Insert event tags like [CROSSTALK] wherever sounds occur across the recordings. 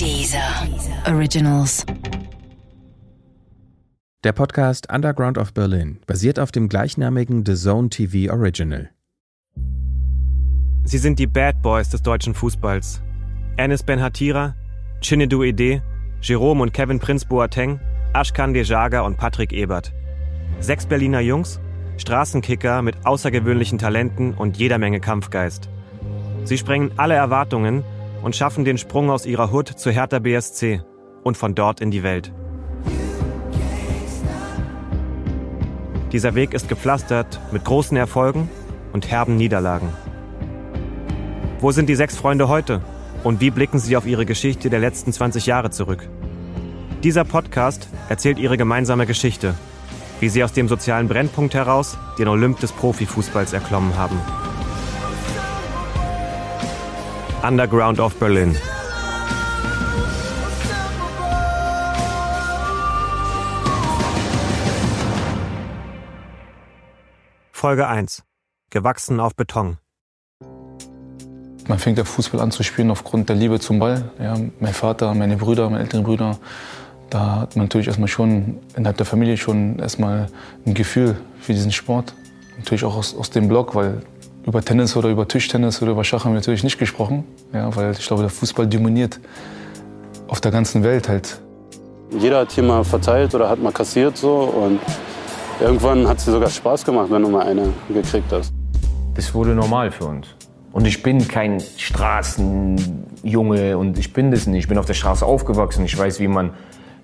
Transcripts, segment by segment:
Dieser Originals. Der Podcast Underground of Berlin basiert auf dem gleichnamigen The Zone TV Original. Sie sind die Bad Boys des deutschen Fußballs. Enes Ben Hatira, Chinedu Ede, Jerome und Kevin Prinz Boateng, Ashkan Dejaga und Patrick Ebert. Sechs Berliner Jungs, Straßenkicker mit außergewöhnlichen Talenten und jeder Menge Kampfgeist. Sie sprengen alle Erwartungen und schaffen den Sprung aus ihrer Hut zu Hertha BSC und von dort in die Welt. Dieser Weg ist gepflastert mit großen Erfolgen und herben Niederlagen. Wo sind die sechs Freunde heute? Und wie blicken sie auf ihre Geschichte der letzten 20 Jahre zurück? Dieser Podcast erzählt ihre gemeinsame Geschichte, wie sie aus dem sozialen Brennpunkt heraus den Olymp des Profifußballs erklommen haben. Underground of Berlin. Folge 1. Gewachsen auf Beton. Man fängt der Fußball an zu spielen aufgrund der Liebe zum Ball. Ja, mein Vater, meine Brüder, meine älteren Brüder, da hat man natürlich erstmal schon innerhalb der Familie schon erstmal ein Gefühl für diesen Sport. Natürlich auch aus, aus dem Blog, weil über Tennis oder über Tischtennis oder über Schach haben wir natürlich nicht gesprochen, ja, weil ich glaube, der Fußball dominiert auf der ganzen Welt halt. Jeder hat hier mal verteilt oder hat mal kassiert so und irgendwann hat es dir sogar Spaß gemacht, wenn du mal eine gekriegt hast. Das wurde normal für uns. Und ich bin kein Straßenjunge und ich bin das nicht. Ich bin auf der Straße aufgewachsen. Ich weiß, wie man,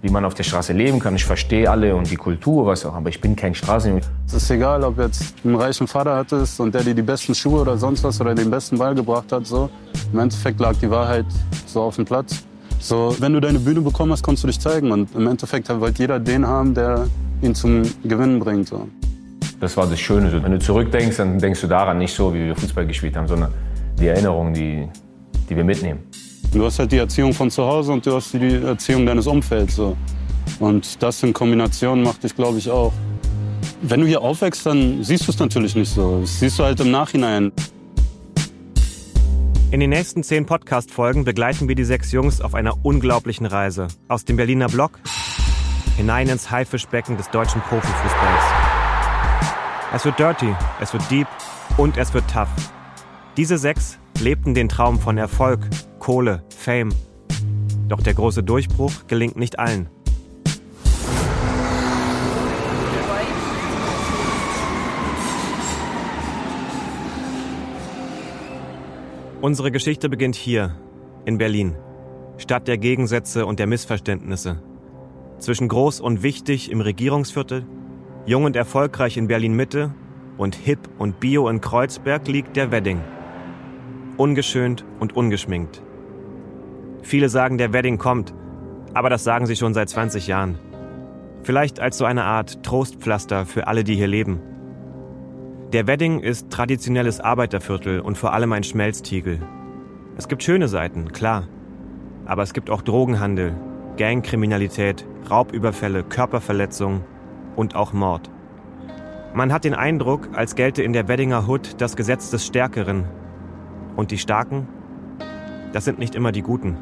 wie man auf der Straße leben kann. Ich verstehe alle und die Kultur, was auch. Aber ich bin kein Straßenjunge. Es ist egal, ob jetzt einen reichen Vater hattest und der dir die besten Schuhe oder sonst was oder den besten Ball gebracht hat. So. Im Endeffekt lag die Wahrheit so auf dem Platz. So, wenn du deine Bühne bekommen hast, konntest du dich zeigen. Und im Endeffekt wollte jeder den haben, der ihn zum Gewinnen bringt. So. Das war das Schöne. Wenn du zurückdenkst, dann denkst du daran nicht so, wie wir Fußball gespielt haben, sondern die Erinnerungen, die, die wir mitnehmen. Du hast halt die Erziehung von zu Hause und du hast die Erziehung deines Umfelds. So. Und das in Kombination macht dich, glaube ich, auch. Wenn du hier aufwächst, dann siehst du es natürlich nicht so. Das siehst du halt im Nachhinein. In den nächsten zehn Podcast-Folgen begleiten wir die sechs Jungs auf einer unglaublichen Reise. Aus dem Berliner Block hinein ins Haifischbecken des deutschen Profifußballs. Es wird dirty, es wird deep und es wird tough. Diese sechs lebten den Traum von Erfolg, Kohle, Fame. Doch der große Durchbruch gelingt nicht allen. Unsere Geschichte beginnt hier, in Berlin, Stadt der Gegensätze und der Missverständnisse. Zwischen groß und wichtig im Regierungsviertel, jung und erfolgreich in Berlin Mitte und hip und bio in Kreuzberg liegt der Wedding. Ungeschönt und ungeschminkt. Viele sagen, der Wedding kommt, aber das sagen sie schon seit 20 Jahren. Vielleicht als so eine Art Trostpflaster für alle, die hier leben. Der Wedding ist traditionelles Arbeiterviertel und vor allem ein Schmelztiegel. Es gibt schöne Seiten, klar. Aber es gibt auch Drogenhandel, Gangkriminalität, Raubüberfälle, Körperverletzungen und auch Mord. Man hat den Eindruck, als gelte in der Weddinger Hood das Gesetz des Stärkeren. Und die Starken? Das sind nicht immer die Guten.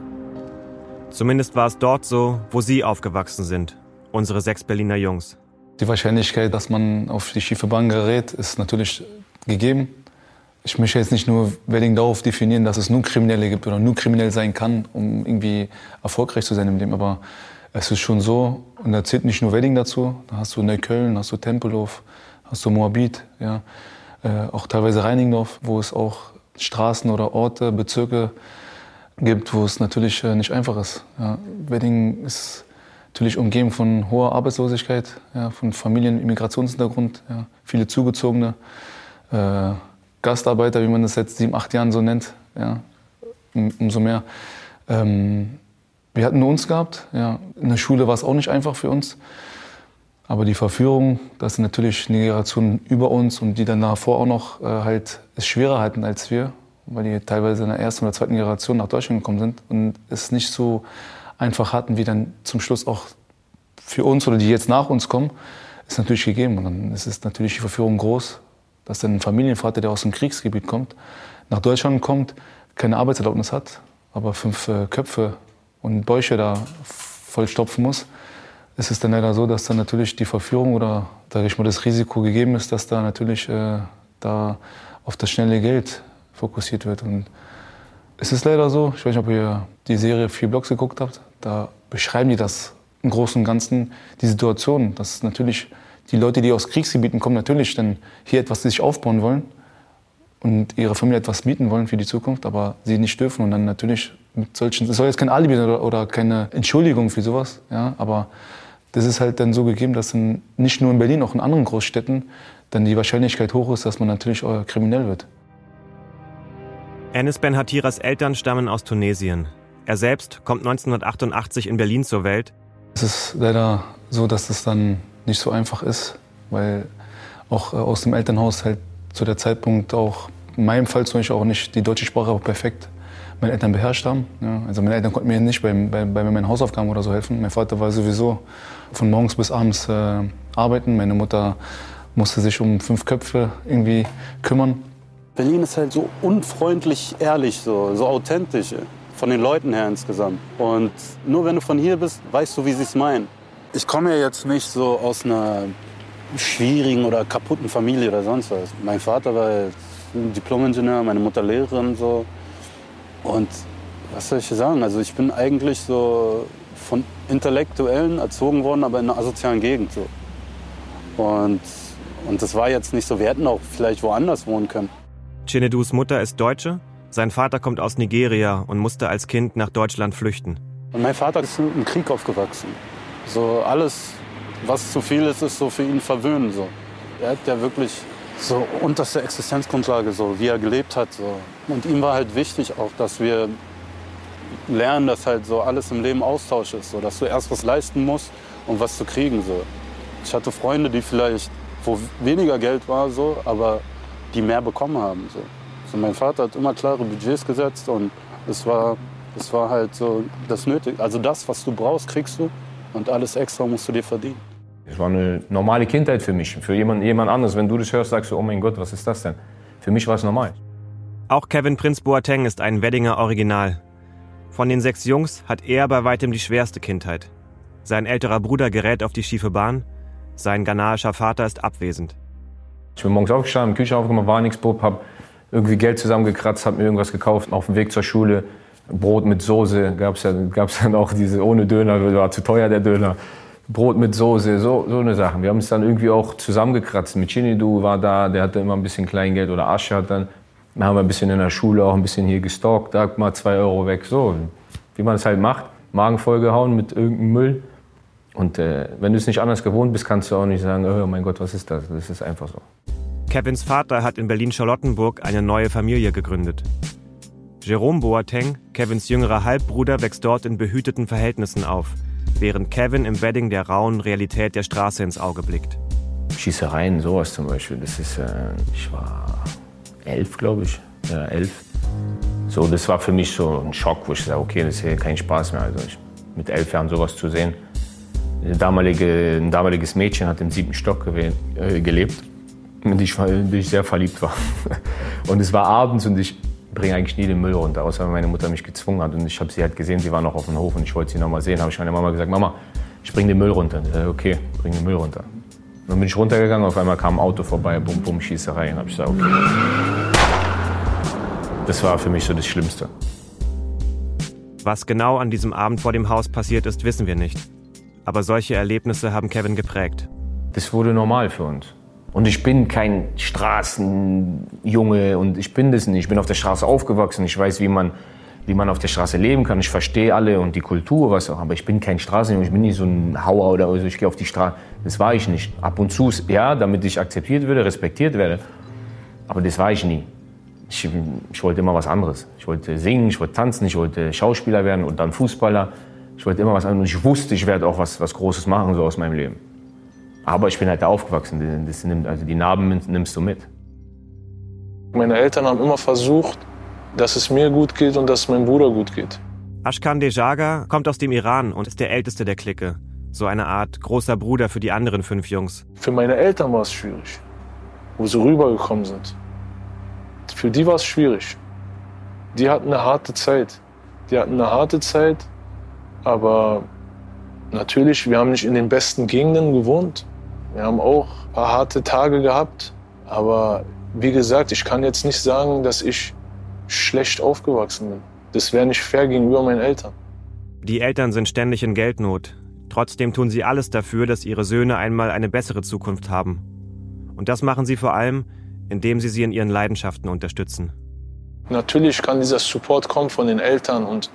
Zumindest war es dort so, wo sie aufgewachsen sind, unsere sechs Berliner Jungs. Die Wahrscheinlichkeit, dass man auf die schiefe Bahn gerät, ist natürlich gegeben. Ich möchte jetzt nicht nur Wedding darauf definieren, dass es nur Kriminelle gibt oder nur kriminell sein kann, um irgendwie erfolgreich zu sein im Leben. Aber es ist schon so, und da zählt nicht nur Wedding dazu, da hast du Neukölln, hast du Tempelhof, hast du Moabit, ja, äh, auch teilweise Reinigendorf, wo es auch Straßen oder Orte, Bezirke gibt, wo es natürlich äh, nicht einfach ist. Ja. Wedding ist natürlich umgeben von hoher Arbeitslosigkeit, ja, von Familien, Immigrationshintergrund, ja, viele Zugezogene, äh, Gastarbeiter, wie man das seit sieben, acht Jahren so nennt, ja, um, umso mehr. Ähm, wir hatten nur uns gehabt. Ja. In der Schule war es auch nicht einfach für uns. Aber die Verführung, das sind natürlich eine Generation über uns und die dann davor auch noch äh, halt es schwerer hatten als wir, weil die teilweise in der ersten oder zweiten Generation nach Deutschland gekommen sind und es nicht so einfach hatten, wie dann zum Schluss auch für uns oder die jetzt nach uns kommen, ist natürlich gegeben. Und dann ist es natürlich die Verführung groß, dass dann ein Familienvater, der aus dem Kriegsgebiet kommt, nach Deutschland kommt, keine Arbeitserlaubnis hat, aber fünf äh, Köpfe und Bäuche da vollstopfen muss, ist es dann leider so, dass dann natürlich die Verführung oder sage ich mal, das Risiko gegeben ist, dass da natürlich äh, da auf das schnelle Geld fokussiert wird. Und es ist leider so, ich weiß nicht, ob ihr die Serie Vier Blocks geguckt habt, da beschreiben die das im Großen und Ganzen, die Situation, dass natürlich die Leute, die aus Kriegsgebieten kommen, natürlich dann hier etwas sich aufbauen wollen und ihre Familie etwas bieten wollen für die Zukunft, aber sie nicht dürfen und dann natürlich mit solchen, das soll jetzt kein Alibi oder, oder keine Entschuldigung für sowas, ja, aber das ist halt dann so gegeben, dass in, nicht nur in Berlin, auch in anderen Großstädten dann die Wahrscheinlichkeit hoch ist, dass man natürlich kriminell wird. Enes Ben Hatiras Eltern stammen aus Tunesien. Er selbst kommt 1988 in Berlin zur Welt. Es ist leider so, dass es dann nicht so einfach ist, weil auch äh, aus dem Elternhaus halt zu der Zeitpunkt auch, in meinem Fall zum Beispiel auch nicht die deutsche Sprache auch perfekt meine Eltern beherrscht haben. Ja. Also meine Eltern konnten mir nicht bei, bei, bei meinen Hausaufgaben oder so helfen. Mein Vater war sowieso von morgens bis abends äh, arbeiten. Meine Mutter musste sich um fünf Köpfe irgendwie kümmern. Berlin ist halt so unfreundlich ehrlich, so, so authentisch von den Leuten her insgesamt. Und nur wenn du von hier bist, weißt du, wie sie es meinen. Ich komme ja jetzt nicht so aus einer schwierigen oder kaputten Familie oder sonst was. Mein Vater war Diplom-Ingenieur, meine Mutter Lehrerin so. Und was soll ich sagen? Also ich bin eigentlich so von Intellektuellen erzogen worden, aber in einer asozialen Gegend. So. Und, und das war jetzt nicht so. Wir hätten auch vielleicht woanders wohnen können. Chinedus Mutter ist Deutsche, sein Vater kommt aus Nigeria und musste als Kind nach Deutschland flüchten. Und mein Vater ist im Krieg aufgewachsen. So alles, was zu viel ist, ist so für ihn verwöhnen. So. Er hat ja wirklich so unterste Existenzgrundlage, so wie er gelebt hat. So. Und ihm war halt wichtig auch, dass wir lernen, dass halt so alles im Leben Austausch ist, so dass du erst was leisten musst, um was zu kriegen. So. Ich hatte Freunde, die vielleicht, wo weniger Geld war, so, aber die mehr bekommen haben. So. so mein Vater hat immer klare Budgets gesetzt und es war, es war halt so das Nötige. Also das, was du brauchst, kriegst du und alles extra musst du dir verdienen. Es war eine normale Kindheit für mich. Für jemand, jemand anderes, wenn du das hörst, sagst du, oh mein Gott, was ist das denn? Für mich war es normal. Auch Kevin Prinz Boateng ist ein Weddinger Original. Von den sechs Jungs hat er bei weitem die schwerste Kindheit. Sein älterer Bruder gerät auf die schiefe Bahn, sein ghanaischer Vater ist abwesend. Ich bin morgens aufgestanden, Küche aufgemacht, war nichts, Bub, hab irgendwie Geld zusammengekratzt, hab mir irgendwas gekauft, auf dem Weg zur Schule. Brot mit Soße, gab's ja, gab's dann auch diese ohne Döner, war zu teuer der Döner. Brot mit Soße, so, so eine Sachen. Wir haben es dann irgendwie auch zusammengekratzt. Mit Chinidu war da, der hatte immer ein bisschen Kleingeld oder Asche hat dann. Dann haben wir ein bisschen in der Schule auch ein bisschen hier gestalkt, da mal zwei Euro weg, so. Wie man es halt macht. Magen vollgehauen mit irgendeinem Müll. Und äh, wenn du es nicht anders gewohnt bist, kannst du auch nicht sagen, oh mein Gott, was ist das? Das ist einfach so. Kevins Vater hat in Berlin-Charlottenburg eine neue Familie gegründet. Jerome Boateng, Kevins jüngerer Halbbruder, wächst dort in behüteten Verhältnissen auf – während Kevin im Wedding der rauen Realität der Straße ins Auge blickt. Schießereien, sowas zum Beispiel, das ist, äh, ich war elf, glaube ich, ja, elf. So, das war für mich so ein Schock, wo ich sage, okay, das ist hier kein Spaß mehr. Also ich, mit elf Jahren sowas zu sehen. Damalige, ein damaliges Mädchen hat im siebten Stock äh, gelebt, in die ich, die ich sehr verliebt war. [LAUGHS] Und es war abends und ich bringe eigentlich nie den Müll runter, außer wenn meine Mutter mich gezwungen hat. Und ich habe sie halt gesehen, sie war noch auf dem Hof und ich wollte sie noch mal sehen. habe ich meiner Mama gesagt, Mama, ich bringe den Müll runter. Und ich sage, okay, bring den Müll runter. Und dann bin ich runtergegangen, auf einmal kam ein Auto vorbei, bum, bum, Schießerei. Und habe ich gesagt, okay. Das war für mich so das Schlimmste. Was genau an diesem Abend vor dem Haus passiert ist, wissen wir nicht. Aber solche Erlebnisse haben Kevin geprägt. Das wurde normal für uns. Und ich bin kein Straßenjunge und ich bin das nicht. Ich bin auf der Straße aufgewachsen. Ich weiß, wie man, wie man auf der Straße leben kann. Ich verstehe alle und die Kultur, was auch. Aber ich bin kein Straßenjunge. Ich bin nicht so ein Hauer oder so. Ich gehe auf die Straße. Das war ich nicht. Ab und zu, ja, damit ich akzeptiert werde, respektiert werde. Aber das war ich nie. Ich, ich wollte immer was anderes. Ich wollte singen, ich wollte tanzen, ich wollte Schauspieler werden und dann Fußballer. Ich wollte immer was anderes. Und ich wusste, ich werde auch was, was Großes machen so aus meinem Leben. Aber ich bin halt da aufgewachsen. Das nimmt, also die Narben nimmst du mit. Meine Eltern haben immer versucht, dass es mir gut geht und dass es meinem Bruder gut geht. Ashkan Dejaga kommt aus dem Iran und ist der älteste der Clique. So eine Art großer Bruder für die anderen fünf Jungs. Für meine Eltern war es schwierig, wo sie rübergekommen sind. Für die war es schwierig. Die hatten eine harte Zeit. Die hatten eine harte Zeit Aber natürlich, wir haben nicht in den besten Gegenden gewohnt. Wir haben auch ein paar harte Tage gehabt. Aber wie gesagt, ich kann jetzt nicht sagen, dass ich schlecht aufgewachsen bin. Das wäre nicht fair gegenüber meinen Eltern. Die Eltern sind ständig in Geldnot. Trotzdem tun sie alles dafür, dass ihre Söhne einmal eine bessere Zukunft haben. Und das machen sie vor allem, indem sie sie in ihren Leidenschaften unterstützen. Natürlich kann dieser Support kommen von den Eltern, und,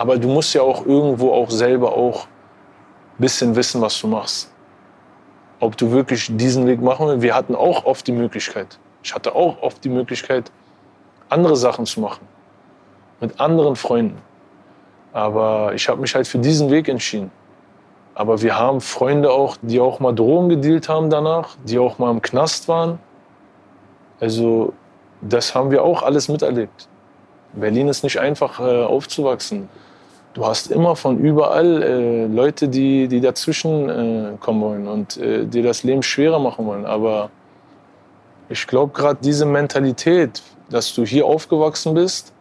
aber du musst ja auch irgendwo auch selber auch ein bisschen wissen, was du machst. Ob du wirklich diesen Weg machen willst. Wir hatten auch oft die Möglichkeit. Ich hatte auch oft die Möglichkeit, andere Sachen zu machen. Mit anderen Freunden. Aber ich habe mich halt für diesen Weg entschieden. Aber wir haben Freunde auch, die auch mal Drogen gedealt haben danach, die auch mal im Knast waren. Also das haben wir auch alles miterlebt. Berlin ist nicht einfach äh, aufzuwachsen. Du hast immer von überall äh, Leute, die, die dazwischen äh, kommen wollen und äh, dir das Leben schwerer machen wollen. Aber ich glaube, gerade diese Mentalität, dass du hier aufgewachsen bist,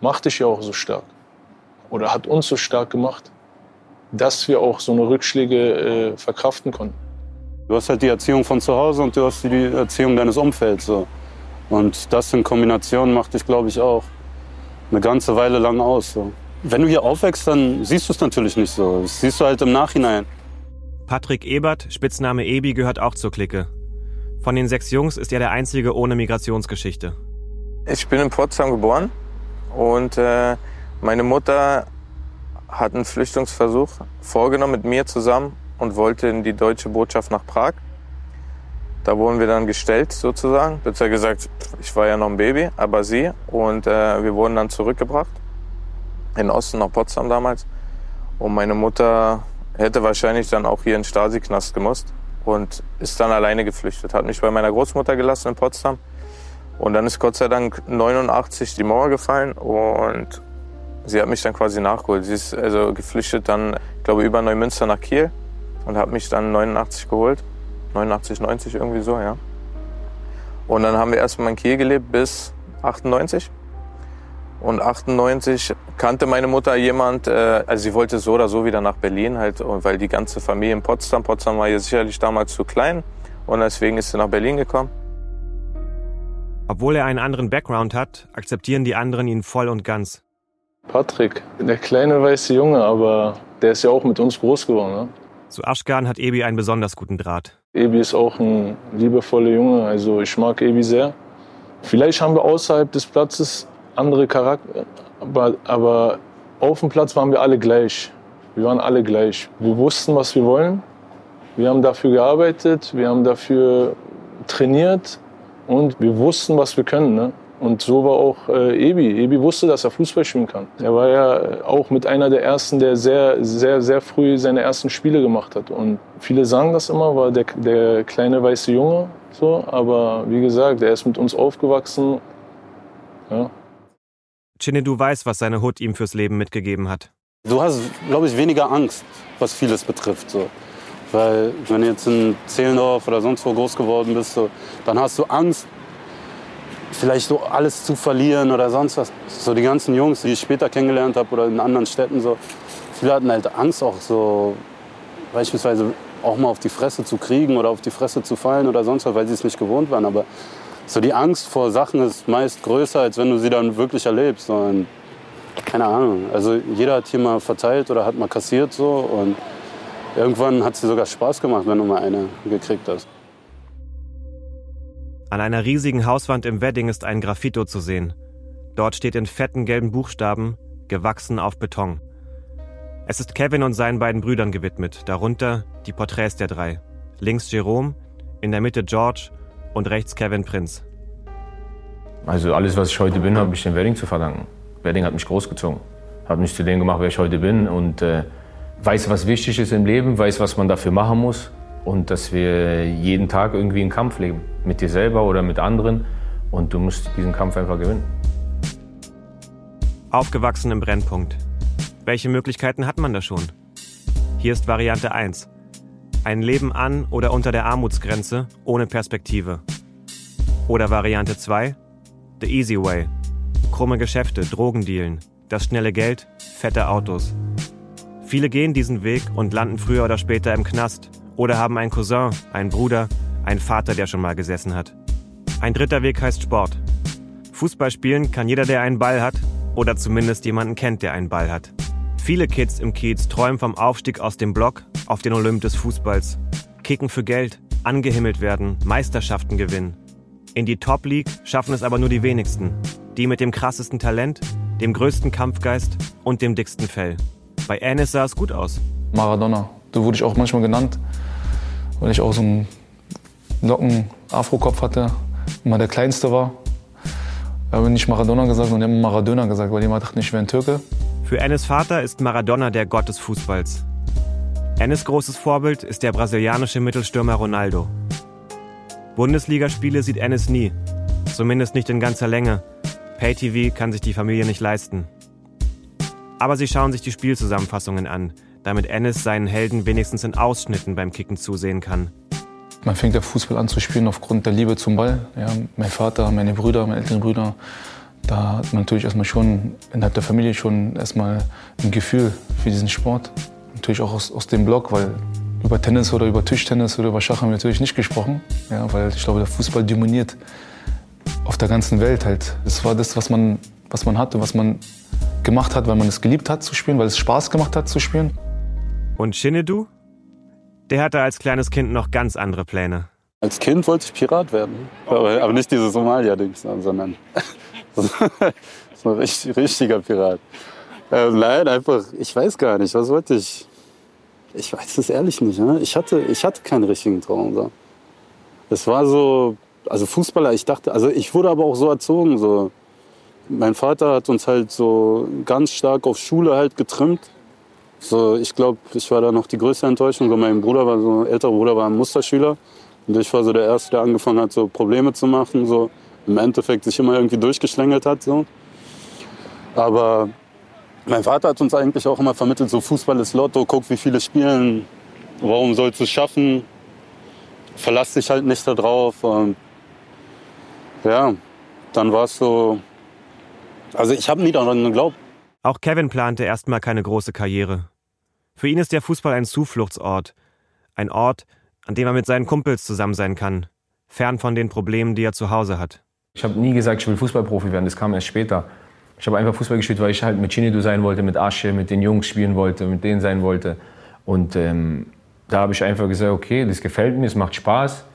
macht dich ja auch so stark. Oder hat uns so stark gemacht, dass wir auch so eine Rückschläge äh, verkraften konnten. Du hast halt die Erziehung von zu Hause und du hast die Erziehung deines Umfelds. So. Und das in Kombination macht dich, glaube ich, auch eine ganze Weile lang aus. So. Wenn du hier aufwächst, dann siehst du es natürlich nicht so. Das siehst du halt im Nachhinein. Patrick Ebert, Spitzname Ebi, gehört auch zur Clique. Von den sechs Jungs ist er der einzige ohne Migrationsgeschichte. Ich bin in Potsdam geboren und äh, meine Mutter hat einen Flüchtungsversuch vorgenommen mit mir zusammen und wollte in die deutsche Botschaft nach Prag. Da wurden wir dann gestellt sozusagen. Besser gesagt, ich war ja noch ein Baby, aber sie. Und äh, wir wurden dann zurückgebracht. In Osten nach Potsdam damals. Und meine Mutter hätte wahrscheinlich dann auch hier in Stasi-Knast gemusst. Und ist dann alleine geflüchtet. Hat mich bei meiner Großmutter gelassen in Potsdam. Und dann ist Gott sei Dank 89 die Mauer gefallen und sie hat mich dann quasi nachgeholt. Sie ist also geflüchtet dann, ich glaube, über Neumünster nach Kiel und hat mich dann 89 geholt. 89, 90 irgendwie so, ja. Und dann haben wir erstmal in Kiel gelebt bis 98. Und 98 kannte meine Mutter jemand, äh, also sie wollte so oder so wieder nach Berlin halt, weil die ganze Familie in Potsdam, Potsdam war ja sicherlich damals zu klein und deswegen ist sie nach Berlin gekommen. Obwohl er einen anderen Background hat, akzeptieren die anderen ihn voll und ganz. Patrick, der kleine weiße Junge, aber der ist ja auch mit uns groß geworden. Ne? Zu Aschgan hat Ebi einen besonders guten Draht. Ebi ist auch ein liebevoller Junge, also ich mag Ebi sehr. Vielleicht haben wir außerhalb des Platzes andere Charakter, aber, aber auf dem Platz waren wir alle gleich. Wir waren alle gleich. Wir wussten, was wir wollen. Wir haben dafür gearbeitet, wir haben dafür trainiert und wir wussten, was wir können. Ne? Und so war auch äh, Ebi. Ebi wusste, dass er Fußball spielen kann. Er war ja auch mit einer der ersten, der sehr, sehr, sehr früh seine ersten Spiele gemacht hat. Und viele sagen das immer, war der, der kleine weiße Junge. So, aber wie gesagt, er ist mit uns aufgewachsen. Ja. Chinne, du weißt, was seine Hut ihm fürs Leben mitgegeben hat. Du hast, glaube ich, weniger Angst, was vieles betrifft. So. Weil wenn du jetzt in Zehlendorf oder sonst wo groß geworden bist, so, dann hast du Angst, vielleicht so alles zu verlieren oder sonst was. So die ganzen Jungs, die ich später kennengelernt habe oder in anderen Städten, so, viele hatten halt Angst auch so beispielsweise auch mal auf die Fresse zu kriegen oder auf die Fresse zu fallen oder sonst was, weil sie es nicht gewohnt waren. Aber so die Angst vor Sachen ist meist größer, als wenn du sie dann wirklich erlebst. Und keine Ahnung. Also jeder hat hier mal verteilt oder hat mal kassiert so und irgendwann hat es dir sogar Spaß gemacht, wenn du mal eine gekriegt hast. An einer riesigen Hauswand im Wedding ist ein Graffito zu sehen. Dort steht in fetten gelben Buchstaben, gewachsen auf Beton. Es ist Kevin und seinen beiden Brüdern gewidmet, darunter die Porträts der drei. Links Jerome, in der Mitte George und rechts Kevin Prinz. Also alles, was ich heute bin, habe ich dem Wedding zu verdanken. Wedding hat mich großgezogen, hat mich zu dem gemacht, wer ich heute bin und äh, weiß, was wichtig ist im Leben, weiß, was man dafür machen muss und dass wir jeden Tag irgendwie einen Kampf leben. Mit dir selber oder mit anderen. Und du musst diesen Kampf einfach gewinnen. Aufgewachsen im Brennpunkt. Welche Möglichkeiten hat man da schon? Hier ist Variante 1. Ein Leben an oder unter der Armutsgrenze ohne Perspektive. Oder Variante 2. The Easy Way. Krumme Geschäfte, Drogendealen, das schnelle Geld, fette Autos. Viele gehen diesen Weg und landen früher oder später im Knast oder haben einen Cousin, einen Bruder, einen Vater, der schon mal gesessen hat. Ein dritter Weg heißt Sport. Fußball spielen kann jeder, der einen Ball hat oder zumindest jemanden kennt, der einen Ball hat. Viele Kids im Kiez träumen vom Aufstieg aus dem Block auf den Olymp des Fußballs, kicken für Geld, angehimmelt werden, Meisterschaften gewinnen. In die Top League schaffen es aber nur die wenigsten. Die mit dem krassesten Talent, dem größten Kampfgeist und dem dicksten Fell. Bei Ennis sah es gut aus. Maradona, so wurde ich auch manchmal genannt, weil ich auch so einen locken Afro-Kopf hatte, immer der Kleinste war. Da habe ich nicht Maradona gesagt, sondern immer Maradona gesagt, weil jemand dachte, ich wäre ein Türke. Für Ennis Vater ist Maradona der Gott des Fußballs. Ennis großes Vorbild ist der brasilianische Mittelstürmer Ronaldo. Bundesligaspiele sieht Ennis nie, zumindest nicht in ganzer Länge. Pay-TV kann sich die Familie nicht leisten. Aber sie schauen sich die Spielzusammenfassungen an, damit Ennis seinen Helden wenigstens in Ausschnitten beim Kicken zusehen kann. Man fängt ja Fußball an zu spielen aufgrund der Liebe zum Ball. Ja, mein Vater, meine Brüder, meine älteren Brüder, da hat man natürlich erstmal schon innerhalb der Familie schon erstmal ein Gefühl für diesen Sport. Natürlich auch aus, aus dem Blog, weil über Tennis oder über Tischtennis oder über Schach haben wir natürlich nicht gesprochen, ja, weil ich glaube, der Fußball dominiert auf der ganzen Welt halt. Das war das, was man, was man hatte, was man gemacht hat, weil man es geliebt hat zu spielen, weil es Spaß gemacht hat zu spielen. Und Shinedu? Der hatte als kleines Kind noch ganz andere Pläne. Als Kind wollte ich Pirat werden. Aber, aber nicht diese Somalia-Dings, sondern so ein richtig, richtiger Pirat. Ähm, nein, einfach, ich weiß gar nicht, was wollte ich? Ich weiß es ehrlich nicht. Ne? Ich, hatte, ich hatte keinen richtigen Traum. So. Es war so, also Fußballer, ich dachte, also ich wurde aber auch so erzogen. So. Mein Vater hat uns halt so ganz stark auf Schule halt getrimmt. So, ich glaube, ich war da noch die größte Enttäuschung. So, mein Bruder war so, älterer Bruder war ein Musterschüler. Und ich war so der Erste, der angefangen hat, so Probleme zu machen. So im Endeffekt sich immer irgendwie durchgeschlängelt hat. So. Aber mein Vater hat uns eigentlich auch immer vermittelt, so Fußball ist Lotto, guck, wie viele spielen, warum sollst du es schaffen, verlass dich halt nicht darauf. Ja, dann war es so, also ich habe nie daran geglaubt. Auch Kevin plante erstmal keine große Karriere. Für ihn ist der Fußball ein Zufluchtsort, ein Ort, an dem er mit seinen Kumpels zusammen sein kann, fern von den Problemen, die er zu Hause hat. Ich habe nie gesagt, ich will Fußballprofi werden, das kam erst später. Ich habe einfach Fußball gespielt, weil ich halt mit Chinedu sein wollte, mit Asche, mit den Jungs spielen wollte, mit denen sein wollte. Und ähm, da habe ich einfach gesagt, okay, das gefällt mir, es macht Spaß.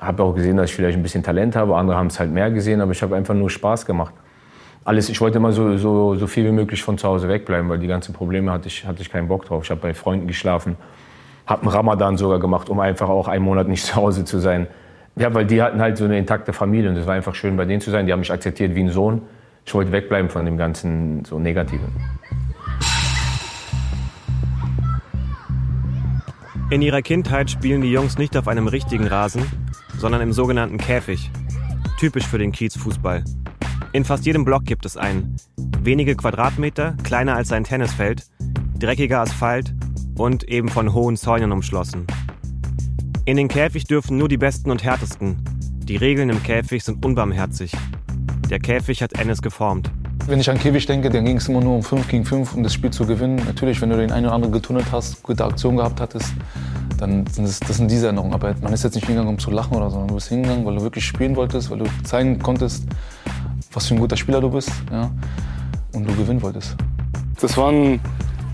Habe auch gesehen, dass ich vielleicht ein bisschen Talent habe, andere haben es halt mehr gesehen, aber ich habe einfach nur Spaß gemacht. Alles, ich wollte immer so, so, so viel wie möglich von zu Hause wegbleiben, weil die ganzen Probleme hatte ich, hatte ich keinen Bock drauf. Ich habe bei Freunden geschlafen, habe einen Ramadan sogar gemacht, um einfach auch einen Monat nicht zu Hause zu sein. Ja, weil die hatten halt so eine intakte Familie und es war einfach schön, bei denen zu sein. Die haben mich akzeptiert wie ein Sohn ich wollte wegbleiben von dem ganzen so Negativen. In ihrer Kindheit spielen die Jungs nicht auf einem richtigen Rasen, sondern im sogenannten Käfig. Typisch für den Kiezfußball. In fast jedem Block gibt es einen. Wenige Quadratmeter, kleiner als ein Tennisfeld, dreckiger Asphalt und eben von hohen Zäunen umschlossen. In den Käfig dürfen nur die Besten und Härtesten. Die Regeln im Käfig sind unbarmherzig. Der Käfig hat Ennis geformt. Wenn ich an Käfig denke, dann ging es immer nur um 5 gegen 5, um das Spiel zu gewinnen. Natürlich, wenn du den einen oder anderen getunnelt hast, gute Aktion gehabt hattest, dann sind das, das sind diese Erinnerungen. Aber man ist jetzt nicht hingegangen, um zu lachen oder so. Du bist hingegangen, weil du wirklich spielen wolltest, weil du zeigen konntest, was für ein guter Spieler du bist. Ja? Und du gewinnen wolltest. Das waren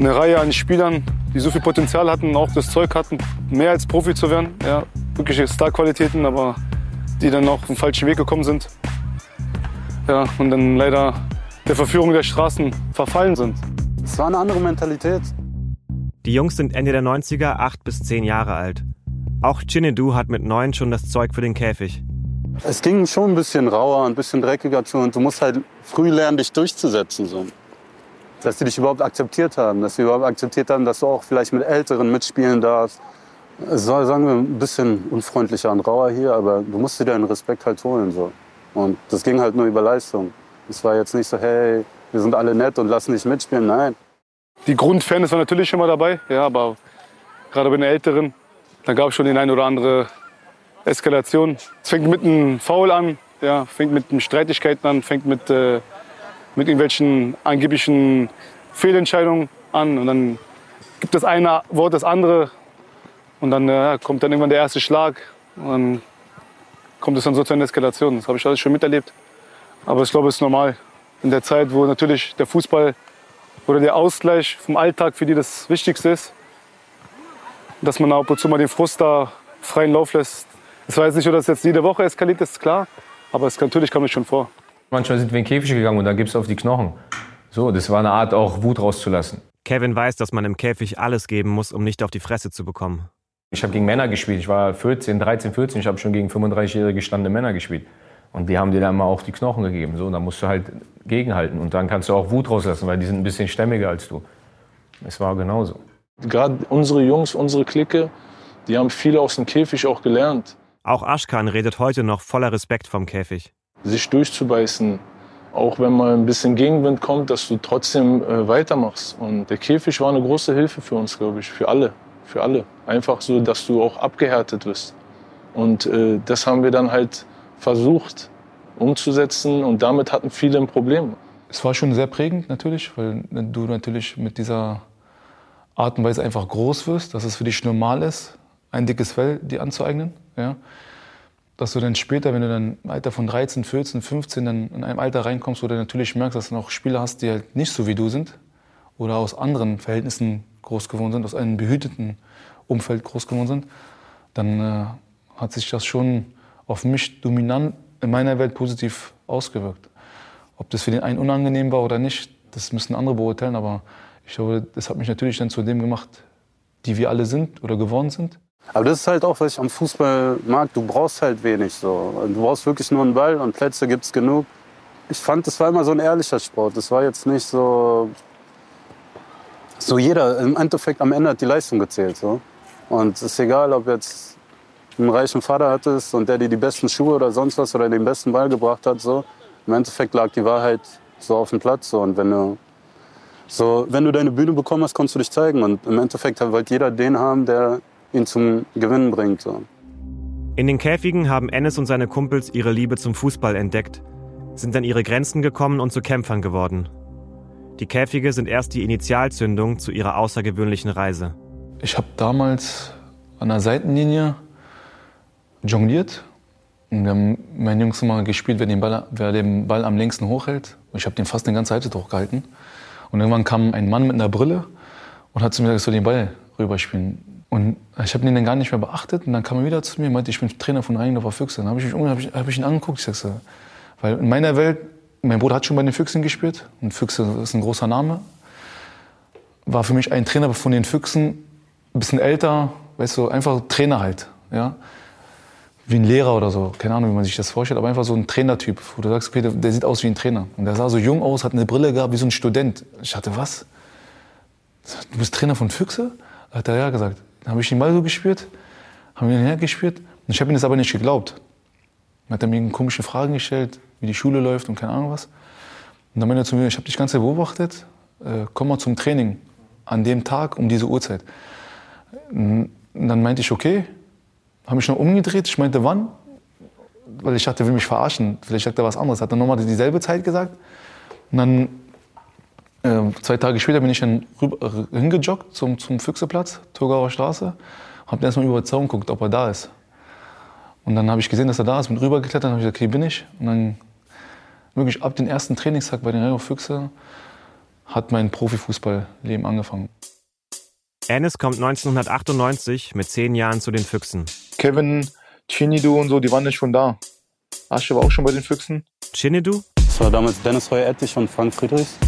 eine Reihe an Spielern, die so viel Potenzial hatten, auch das Zeug hatten, mehr als Profi zu werden. Ja, wirkliche Starqualitäten, aber die dann auch auf den falschen Weg gekommen sind ja, und dann leider der Verführung der Straßen verfallen sind. Es war eine andere Mentalität. Die Jungs sind Ende der 90er acht bis zehn Jahre alt. Auch Chinedu hat mit neun schon das Zeug für den Käfig. Es ging schon ein bisschen rauer, ein bisschen dreckiger zu und du musst halt früh lernen, dich durchzusetzen. So. Dass sie dich überhaupt akzeptiert haben, dass sie überhaupt akzeptiert haben, dass du auch vielleicht mit Älteren mitspielen darfst. Es war, sagen wir, ein bisschen unfreundlicher und rauer hier, aber du musst dir deinen Respekt halt holen. So. Und das ging halt nur über Leistung. Es war jetzt nicht so, hey, wir sind alle nett und lassen dich mitspielen. Nein. Die Grundfairness war natürlich immer dabei, ja, aber gerade bei den Älteren, da gab es schon die eine oder andere Eskalation. Es fängt mit einem Foul an, ja, fängt mit Streitigkeiten an, fängt mit, äh, mit irgendwelchen angeblichen Fehlentscheidungen an und dann das eine Wort das andere. Und dann äh, kommt dann irgendwann der erste Schlag. Und dann kommt es dann so zu einer Eskalation. Das habe ich alles schon miterlebt. Aber ich glaube, es ist normal. In der Zeit, wo natürlich der Fußball oder der Ausgleich vom Alltag für die das Wichtigste ist, dass man ab und zu mal den Frust da freien Lauf lässt. Es jetzt nicht dass es jetzt jede Woche eskaliert ist, klar. Aber es, natürlich kam es schon vor. Manchmal sind wir in den Käfig gegangen und dann gibst du auf die Knochen. So, das war eine Art, auch Wut rauszulassen. Kevin weiß, dass man im Käfig alles geben muss, um nicht auf die Fresse zu bekommen. Ich habe gegen Männer gespielt. Ich war 14, 13, 14. Ich habe schon gegen 35-jährige gestandene Männer gespielt. Und die haben dir dann mal auf die Knochen gegeben. So, und dann musst du halt gegenhalten. Und dann kannst du auch Wut rauslassen, weil die sind ein bisschen stämmiger als du. Es war genauso. Gerade unsere Jungs, unsere Clique, die haben viel aus dem Käfig auch gelernt. Auch Aschkan redet heute noch voller Respekt vom Käfig. Sich durchzubeißen, auch wenn mal ein bisschen Gegenwind kommt, dass du trotzdem äh, weitermachst. Und der Käfig war eine große Hilfe für uns, glaube ich, für alle. Für alle. Einfach so, dass du auch abgehärtet wirst. Und äh, das haben wir dann halt versucht umzusetzen und damit hatten viele ein Problem. Es war schon sehr prägend natürlich, weil du natürlich mit dieser Art und Weise einfach groß wirst, dass es für dich normal ist, ein dickes Fell dir anzueignen. Ja? Dass du dann später, wenn du dann im Alter von 13, 14, 15 dann in einem Alter reinkommst, wo du natürlich merkst, dass du noch Spieler hast, die halt nicht so wie du sind oder aus anderen Verhältnissen groß geworden sind, aus einem behüteten Umfeld groß geworden sind, dann äh, hat sich das schon auf mich dominant in meiner Welt positiv ausgewirkt. Ob das für den einen unangenehm war oder nicht, das müssen andere beurteilen, aber ich glaube, das hat mich natürlich dann zu dem gemacht, die wir alle sind oder geworden sind. Aber das ist halt auch, was ich am Fußball mag. Du brauchst halt wenig. So. Du brauchst wirklich nur einen Ball und Plätze gibt es genug. Ich fand, das war immer so ein ehrlicher Sport. Das war jetzt nicht so. So jeder, im Endeffekt am Ende hat die Leistung gezählt. So. Und es ist egal, ob jetzt einen reichen Vater hattest und der dir die besten Schuhe oder sonst was oder den besten Ball gebracht hat. So. Im Endeffekt lag die Wahrheit so auf dem Platz. So. Und wenn du, so, wenn du deine Bühne bekommen hast, konntest du dich zeigen. Und im Endeffekt wollte jeder den haben, der ihn zum Gewinnen bringt. So. In den Käfigen haben Ennis und seine Kumpels ihre Liebe zum Fußball entdeckt, sind an ihre Grenzen gekommen und zu Kämpfern geworden. Die Käfige sind erst die Initialzündung zu ihrer außergewöhnlichen Reise. Ich habe damals an der Seitenlinie jongliert. Und wir haben meinen Jungs immer gespielt, wer den Ball, wer den Ball am längsten hochhält. Und ich habe den fast eine ganze Seite hochgehalten. Und irgendwann kam ein Mann mit einer Brille und hat zu mir gesagt, ich soll den Ball rüberspielen. Und ich habe ihn dann gar nicht mehr beachtet. Und dann kam er wieder zu mir und meinte, ich bin Trainer von Rheindorfer Füchse. Dann habe ich, hab ich, hab ich ihn angeguckt. Ich sag so, weil in meiner Welt, mein Bruder hat schon bei den Füchsen gespielt. Und Füchse ist ein großer Name. War für mich ein Trainer von den Füchsen, ein bisschen älter, weißt du, einfach Trainer halt. Ja? Wie ein Lehrer oder so. Keine Ahnung, wie man sich das vorstellt, aber einfach so ein Trainertyp, wo du sagst, okay, der, der sieht aus wie ein Trainer. Und der sah so jung aus, hat eine Brille gehabt, wie so ein Student. Ich dachte, was? Du bist Trainer von Füchse? Hat er ja gesagt. Dann habe ich den Ball so gespielt, haben wir ihn hergespielt. Und ich habe ihm das aber nicht geglaubt. Dann hat er mir komische Fragen gestellt, wie die Schule läuft und keine Ahnung was. Und dann meinte er zu mir, ich habe dich ganz beobachtet, äh, komm mal zum Training an dem Tag um diese Uhrzeit. Und dann meinte ich, okay, habe mich noch umgedreht. Ich meinte, wann? Weil ich dachte, er will mich verarschen. Vielleicht sagt er was anderes. Hat er nochmal dieselbe Zeit gesagt. Und dann zwei Tage später bin ich dann rüber, äh, hingejoggt zum, zum Füchseplatz, Thurgauer Straße. Hab dann erstmal über den Zaun geguckt, ob er da ist. Und dann habe ich gesehen, dass er da ist, bin rübergeklettert, habe ich gesagt, okay, bin ich. Und dann wirklich ab dem ersten Trainingstag bei den Rayo Füchse hat mein Profifußballleben angefangen. Ennis kommt 1998 mit zehn Jahren zu den Füchsen. Kevin, Chinidu und so, die waren nicht schon da. Asche war auch schon bei den Füchsen. Chinidu? Das war damals Dennis Heuer-Ettich und Frank Friedrichs.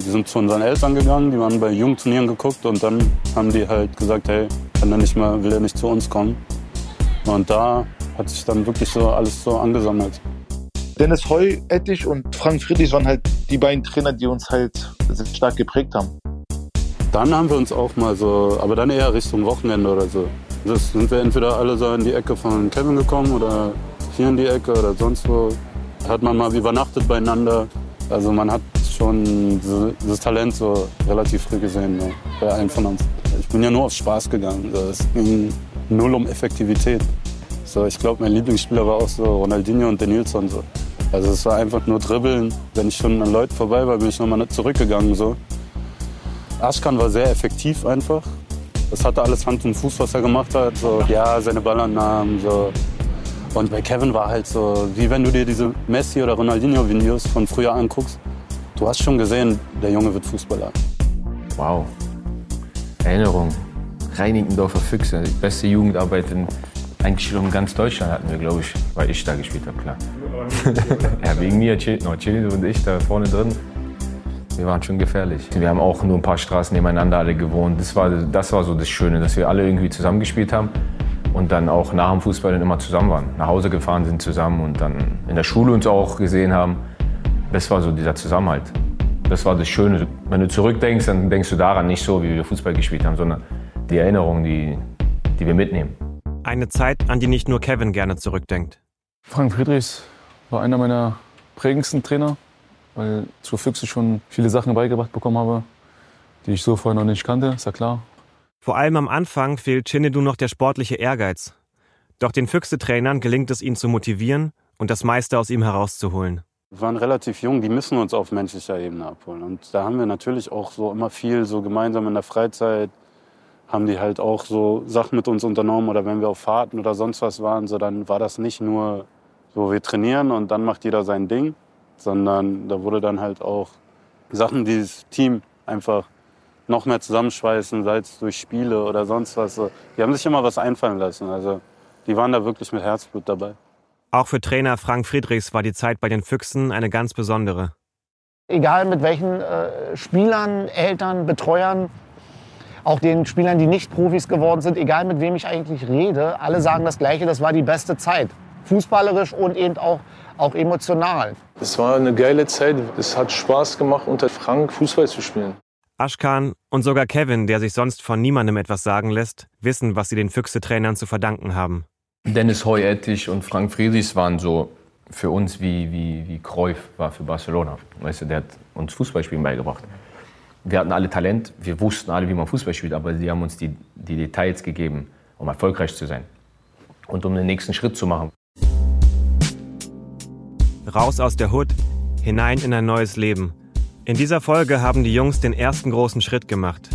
Die sind zu unseren Eltern gegangen, die waren bei Jugendturnieren geguckt und dann haben die halt gesagt, hey, kann er nicht mal, will er nicht zu uns kommen. Und da hat sich dann wirklich so alles so angesammelt. Dennis Heu, Ettich und Frank Friedrich waren halt die beiden Trainer, die uns halt stark geprägt haben. Dann haben wir uns auch mal so, aber dann eher Richtung Wochenende oder so. Das sind wir entweder alle so in die Ecke von Kevin gekommen oder hier in die Ecke oder sonst wo. Hat man mal übernachtet beieinander. Also man hat schon das Talent so relativ früh gesehen ne, bei allen von uns. Ich bin ja nur auf Spaß gegangen. Es ging null um Effektivität. So, ich glaube, mein Lieblingsspieler war auch so Ronaldinho und Denilson. So. Also es war einfach nur dribbeln. Wenn ich schon an Leuten vorbei war, bin ich nochmal zurückgegangen. So. Aschkan war sehr effektiv einfach. Das hatte alles Hand und Fuß, was er gemacht hat. So, ja, seine Ballannahmen. So. Und bei Kevin war halt so, wie wenn du dir diese Messi- oder Ronaldinho-Videos von früher anguckst. Du hast schon gesehen, der Junge wird Fußballer. Wow. Erinnerung. Reinickendorfer Füchse, die beste Jugendarbeit in eigentlich schon ganz Deutschland hatten wir, glaube ich, weil ich da gespielt habe, klar. [LAUGHS] ja, wegen mir, no, Chili und ich da vorne drin. Wir waren schon gefährlich. Wir haben auch nur ein paar Straßen nebeneinander alle gewohnt. Das war, das war so das Schöne, dass wir alle irgendwie zusammengespielt haben und dann auch nach dem Fußball dann immer zusammen waren. Nach Hause gefahren sind zusammen und dann in der Schule uns auch gesehen haben. Das war so dieser Zusammenhalt. Das war das Schöne. Wenn du zurückdenkst, dann denkst du daran nicht so, wie wir Fußball gespielt haben, sondern die Erinnerungen, die, die wir mitnehmen. Eine Zeit, an die nicht nur Kevin gerne zurückdenkt. Frank Friedrichs war einer meiner prägendsten Trainer, weil ich für Füchse schon viele Sachen beigebracht bekommen habe, die ich so vorher noch nicht kannte, ist ja klar. Vor allem am Anfang fehlt Chinedu noch der sportliche Ehrgeiz. Doch den Füchse-Trainern gelingt es, ihn zu motivieren und das meiste aus ihm herauszuholen. Wir waren relativ jung, die müssen uns auf menschlicher Ebene abholen. Und da haben wir natürlich auch so immer viel so gemeinsam in der Freizeit, haben die halt auch so Sachen mit uns unternommen oder wenn wir auf Fahrten oder sonst was waren, so dann war das nicht nur so, wir trainieren und dann macht jeder sein Ding, sondern da wurde dann halt auch Sachen, die das Team einfach noch mehr zusammenschweißen, sei es durch Spiele oder sonst was. Die haben sich immer was einfallen lassen. Also die waren da wirklich mit Herzblut dabei. Auch für Trainer Frank Friedrichs war die Zeit bei den Füchsen eine ganz besondere. Egal mit welchen äh, Spielern, Eltern, Betreuern auch den Spielern, die nicht Profis geworden sind, egal mit wem ich eigentlich rede, alle sagen das Gleiche, das war die beste Zeit. Fußballerisch und eben auch, auch emotional. Es war eine geile Zeit. Es hat Spaß gemacht, unter Frank Fußball zu spielen. Aschkan und sogar Kevin, der sich sonst von niemandem etwas sagen lässt, wissen, was sie den Füchse-Trainern zu verdanken haben. Dennis Heuettich und Frank Friedrichs waren so für uns wie, wie, wie Cruyff war für Barcelona. Weißt du, der hat uns Fußballspielen beigebracht wir hatten alle Talent, wir wussten alle, wie man Fußball spielt, aber sie haben uns die, die Details gegeben, um erfolgreich zu sein und um den nächsten Schritt zu machen. Raus aus der Hut, hinein in ein neues Leben. In dieser Folge haben die Jungs den ersten großen Schritt gemacht.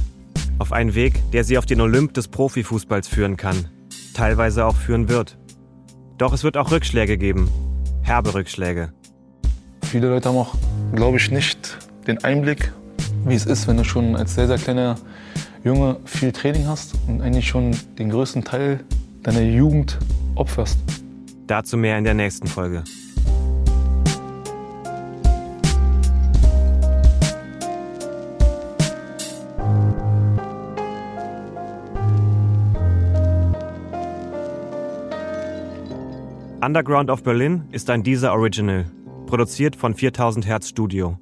Auf einen Weg, der sie auf den Olymp des Profifußballs führen kann. Teilweise auch führen wird. Doch es wird auch Rückschläge geben. Herbe Rückschläge. Viele Leute haben auch, glaube ich, nicht den Einblick wie es ist, wenn du schon als sehr, sehr kleiner Junge viel Training hast und eigentlich schon den größten Teil deiner Jugend opferst. Dazu mehr in der nächsten Folge. Underground of Berlin ist ein Deezer Original, produziert von 4000 Hertz Studio.